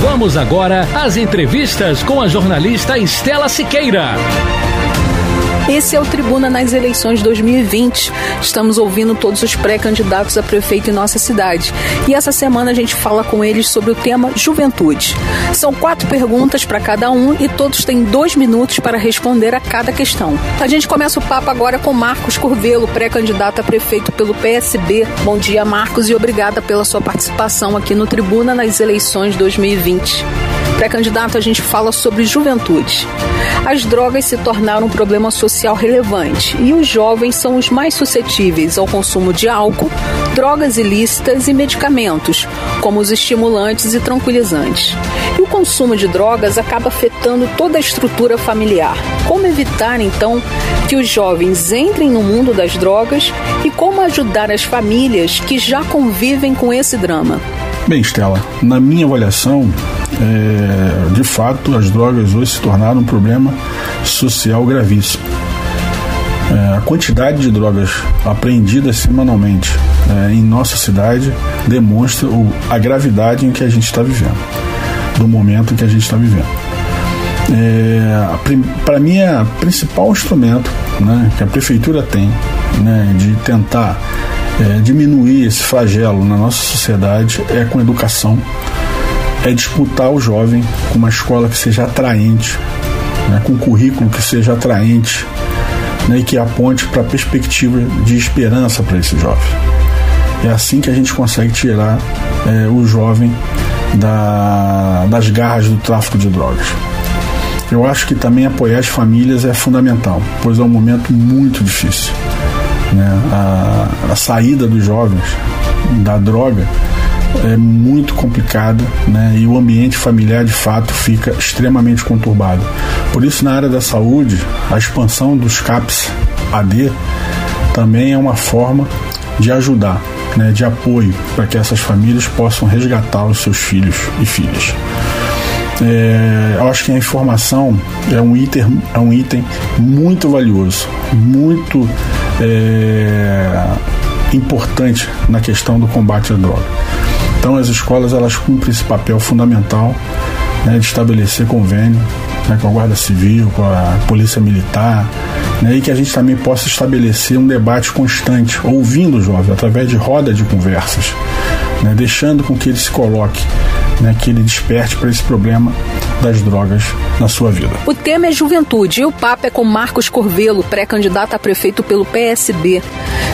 Vamos agora às entrevistas com a jornalista Estela Siqueira. Esse é o Tribuna nas eleições 2020. Estamos ouvindo todos os pré-candidatos a prefeito em nossa cidade. E essa semana a gente fala com eles sobre o tema juventude. São quatro perguntas para cada um e todos têm dois minutos para responder a cada questão. A gente começa o papo agora com Marcos Curvelo, pré-candidato a prefeito pelo PSB. Bom dia, Marcos, e obrigada pela sua participação aqui no Tribuna nas eleições 2020. Pré-candidato, a gente fala sobre juventude. As drogas se tornaram um problema social relevante e os jovens são os mais suscetíveis ao consumo de álcool, drogas ilícitas e medicamentos, como os estimulantes e tranquilizantes. E o consumo de drogas acaba afetando toda a estrutura familiar. Como evitar, então, que os jovens entrem no mundo das drogas e como ajudar as famílias que já convivem com esse drama? Bem, Estela, na minha avaliação, é, de fato, as drogas hoje se tornaram um problema social gravíssimo. É, a quantidade de drogas apreendidas semanalmente é, em nossa cidade demonstra o, a gravidade em que a gente está vivendo, do momento em que a gente está vivendo. É, Para mim, é o principal instrumento né, que a prefeitura tem né, de tentar é, diminuir esse flagelo na nossa sociedade é com educação, é disputar o jovem com uma escola que seja atraente, né, com um currículo que seja atraente né, e que aponte para a perspectiva de esperança para esse jovem. É assim que a gente consegue tirar é, o jovem da, das garras do tráfico de drogas. Eu acho que também apoiar as famílias é fundamental, pois é um momento muito difícil. Né? A, a saída dos jovens da droga é muito complicada né? e o ambiente familiar de fato fica extremamente conturbado. Por isso, na área da saúde, a expansão dos CAPS AD também é uma forma de ajudar, né? de apoio para que essas famílias possam resgatar os seus filhos e filhas. É, eu acho que a informação é um item, é um item muito valioso, muito é, importante na questão do combate à droga. Então as escolas elas cumprem esse papel fundamental né, de estabelecer convênio né, com a Guarda Civil, com a Polícia Militar, né, e que a gente também possa estabelecer um debate constante, ouvindo o jovem, através de roda de conversas, né, deixando com que ele se coloque né, que ele desperte para esse problema das drogas na sua vida. O tema é juventude e o papo é com Marcos Corvelo, pré-candidato a prefeito pelo PSB.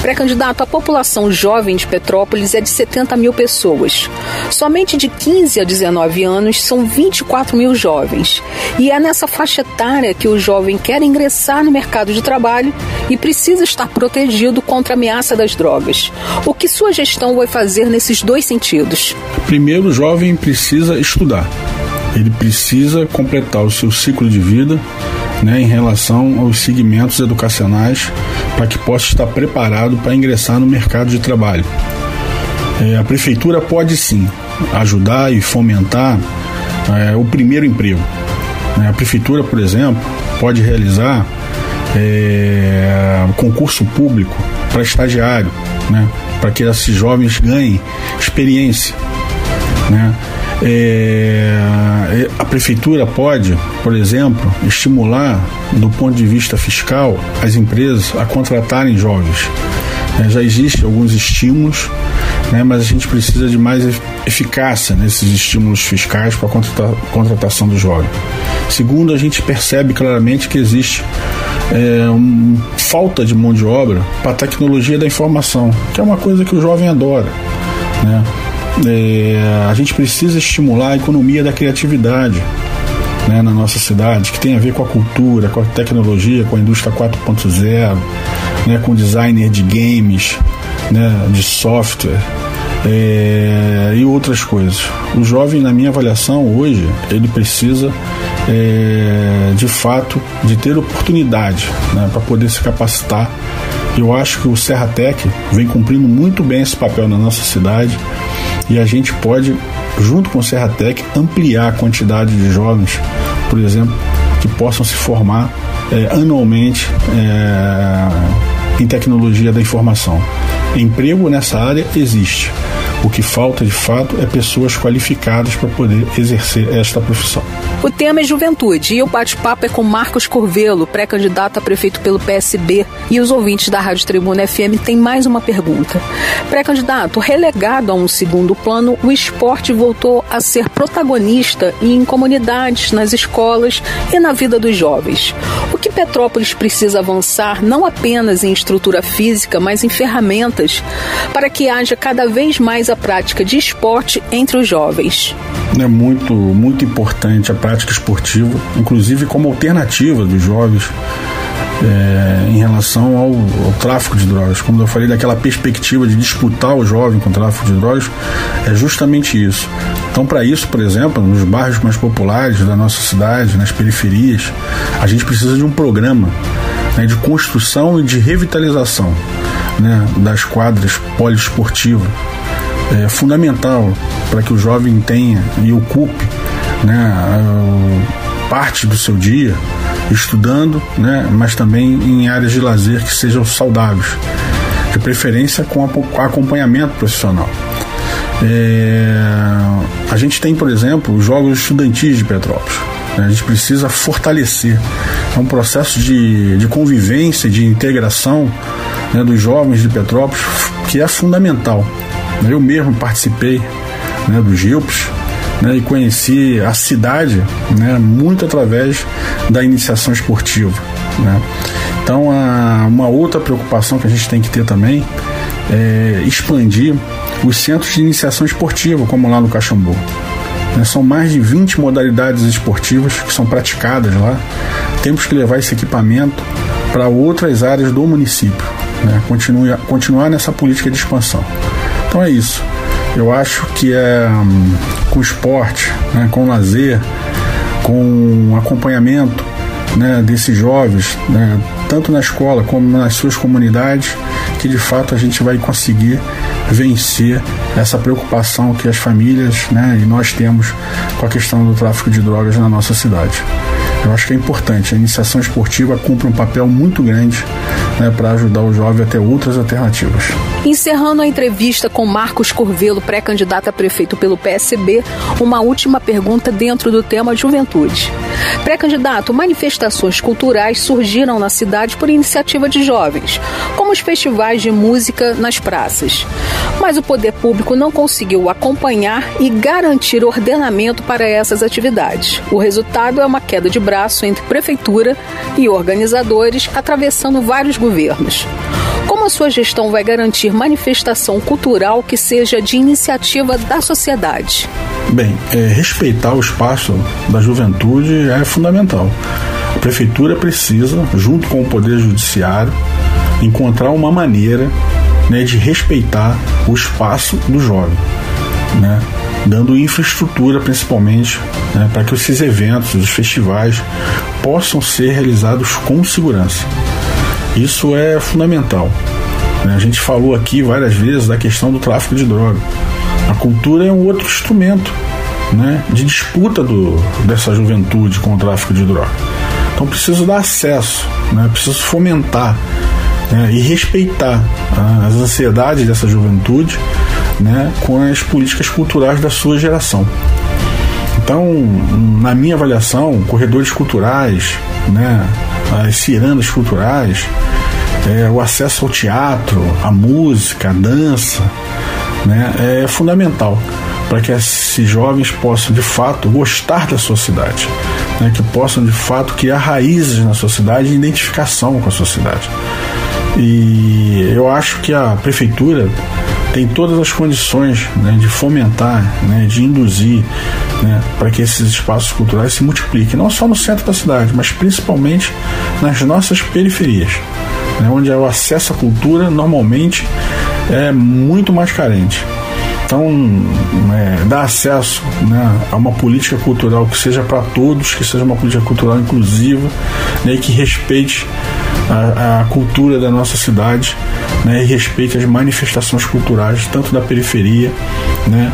Pré-candidato, a população jovem de Petrópolis é de 70 mil pessoas. Somente de 15 a 19 anos são 24 mil jovens. E é nessa faixa etária que o jovem quer ingressar no mercado de trabalho e precisa estar protegido contra a ameaça das drogas. O que sua gestão vai fazer nesses dois sentidos? Primeiro, o jovem precisa estudar. Ele precisa completar o seu ciclo de vida né, em relação aos segmentos educacionais para que possa estar preparado para ingressar no mercado de trabalho. É, a prefeitura pode sim ajudar e fomentar é, o primeiro emprego. Né? A prefeitura, por exemplo, pode realizar é, concurso público para estagiário, né? para que esses jovens ganhem experiência. Né? É, é, a prefeitura pode, por exemplo, estimular, do ponto de vista fiscal, as empresas a contratarem jovens. É, já existem alguns estímulos, né, mas a gente precisa de mais eficácia nesses estímulos fiscais para a contrata contratação do jovem. Segundo, a gente percebe claramente que existe é, um, falta de mão de obra para a tecnologia da informação, que é uma coisa que o jovem adora. Né? É, a gente precisa estimular a economia da criatividade né, na nossa cidade, que tem a ver com a cultura, com a tecnologia, com a indústria 4.0, né, com designer de games, né, de software. É, e outras coisas. O jovem, na minha avaliação hoje, ele precisa é, de fato de ter oportunidade né, para poder se capacitar. Eu acho que o Serratec vem cumprindo muito bem esse papel na nossa cidade e a gente pode, junto com o Serratec, ampliar a quantidade de jovens, por exemplo, que possam se formar é, anualmente é, em tecnologia da informação. Emprego nessa área existe. O que falta de fato é pessoas qualificadas para poder exercer esta profissão. O tema é juventude e o bate-papo é com Marcos Corvelo, pré-candidato a prefeito pelo PSB. E os ouvintes da Rádio Tribuna FM têm mais uma pergunta. Pré-candidato, relegado a um segundo plano, o esporte voltou a ser protagonista em comunidades, nas escolas e na vida dos jovens. O que Petrópolis precisa avançar não apenas em estrutura física, mas em ferramentas para que haja cada vez mais a prática de esporte entre os jovens. É muito, muito importante a prática esportiva, inclusive como alternativa dos jovens é, em relação ao, ao, tráfico de drogas. Como eu falei, daquela perspectiva de disputar o jovem com o tráfico de drogas, é justamente isso. Então, para isso, por exemplo, nos bairros mais populares da nossa cidade, nas periferias, a gente precisa de um programa né, de construção e de revitalização né, das quadras poliesportivas. É fundamental para que o jovem tenha e ocupe né, parte do seu dia estudando, né, mas também em áreas de lazer que sejam saudáveis, de preferência com acompanhamento profissional. É, a gente tem, por exemplo, os Jogos Estudantis de Petrópolis. Né, a gente precisa fortalecer. É um processo de, de convivência, de integração né, dos jovens de Petrópolis que é fundamental. Eu mesmo participei né, do GILPS, né, e conheci a cidade né, muito através da iniciação esportiva. Né. Então, a, uma outra preocupação que a gente tem que ter também é expandir os centros de iniciação esportiva, como lá no Caxambu. Né, são mais de 20 modalidades esportivas que são praticadas lá. Temos que levar esse equipamento para outras áreas do município. Né, continuar, continuar nessa política de expansão. Então é isso. Eu acho que é hum, com esporte, né, com lazer, com acompanhamento né, desses jovens, né, tanto na escola como nas suas comunidades, que de fato a gente vai conseguir vencer essa preocupação que as famílias né, e nós temos com a questão do tráfico de drogas na nossa cidade. Eu acho que é importante. A iniciação esportiva cumpre um papel muito grande né, para ajudar o jovem a ter outras alternativas. Encerrando a entrevista com Marcos Corvelo, pré-candidato a prefeito pelo PSB, uma última pergunta dentro do tema juventude. Pré-candidato, manifestações culturais surgiram na cidade por iniciativa de jovens, como os festivais de música nas praças. Mas o poder público não conseguiu acompanhar e garantir ordenamento para essas atividades. O resultado é uma queda de braço entre prefeitura e organizadores, atravessando vários governos. Como a sua gestão vai garantir manifestação cultural que seja de iniciativa da sociedade? Bem, é, respeitar o espaço da juventude é fundamental. A prefeitura precisa, junto com o poder judiciário, encontrar uma maneira né, de respeitar o espaço do jovem, né, dando infraestrutura principalmente né, para que esses eventos, os festivais, possam ser realizados com segurança. Isso é fundamental. Né. A gente falou aqui várias vezes da questão do tráfico de droga. A cultura é um outro instrumento né, de disputa do, dessa juventude com o tráfico de droga. Então preciso dar acesso, né, preciso fomentar né, e respeitar ah, as ansiedades dessa juventude né, com as políticas culturais da sua geração. Então, na minha avaliação, corredores culturais, né, as cirandas culturais, é, o acesso ao teatro, à música, à dança, né, é fundamental para que esses jovens possam de fato gostar da sua cidade, né, que possam de fato criar raízes na sua cidade e identificação com a sua cidade. E eu acho que a prefeitura tem todas as condições né, de fomentar, né, de induzir né, para que esses espaços culturais se multipliquem, não só no centro da cidade, mas principalmente nas nossas periferias, né, onde o acesso à cultura normalmente é muito mais carente. Então, é, dar acesso né, a uma política cultural que seja para todos, que seja uma política cultural inclusiva né, e que respeite a, a cultura da nossa cidade né, e respeite as manifestações culturais, tanto da periferia né,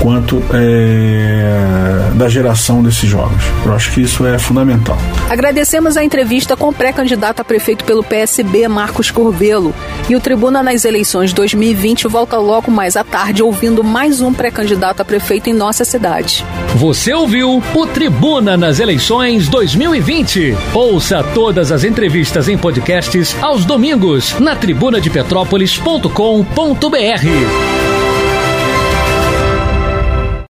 quanto é, da geração desses jovens. Eu acho que isso é fundamental. Agradecemos a entrevista com o pré-candidato a prefeito pelo PSB, Marcos Corvelo. E o Tribuna nas eleições 2020 volta logo mais à tarde, ouvindo mais um pré-candidato a prefeito em nossa cidade. Você ouviu o Tribuna nas eleições 2020. Ouça todas as entrevistas em podcasts aos domingos na tribunadepetrópolis.com.br.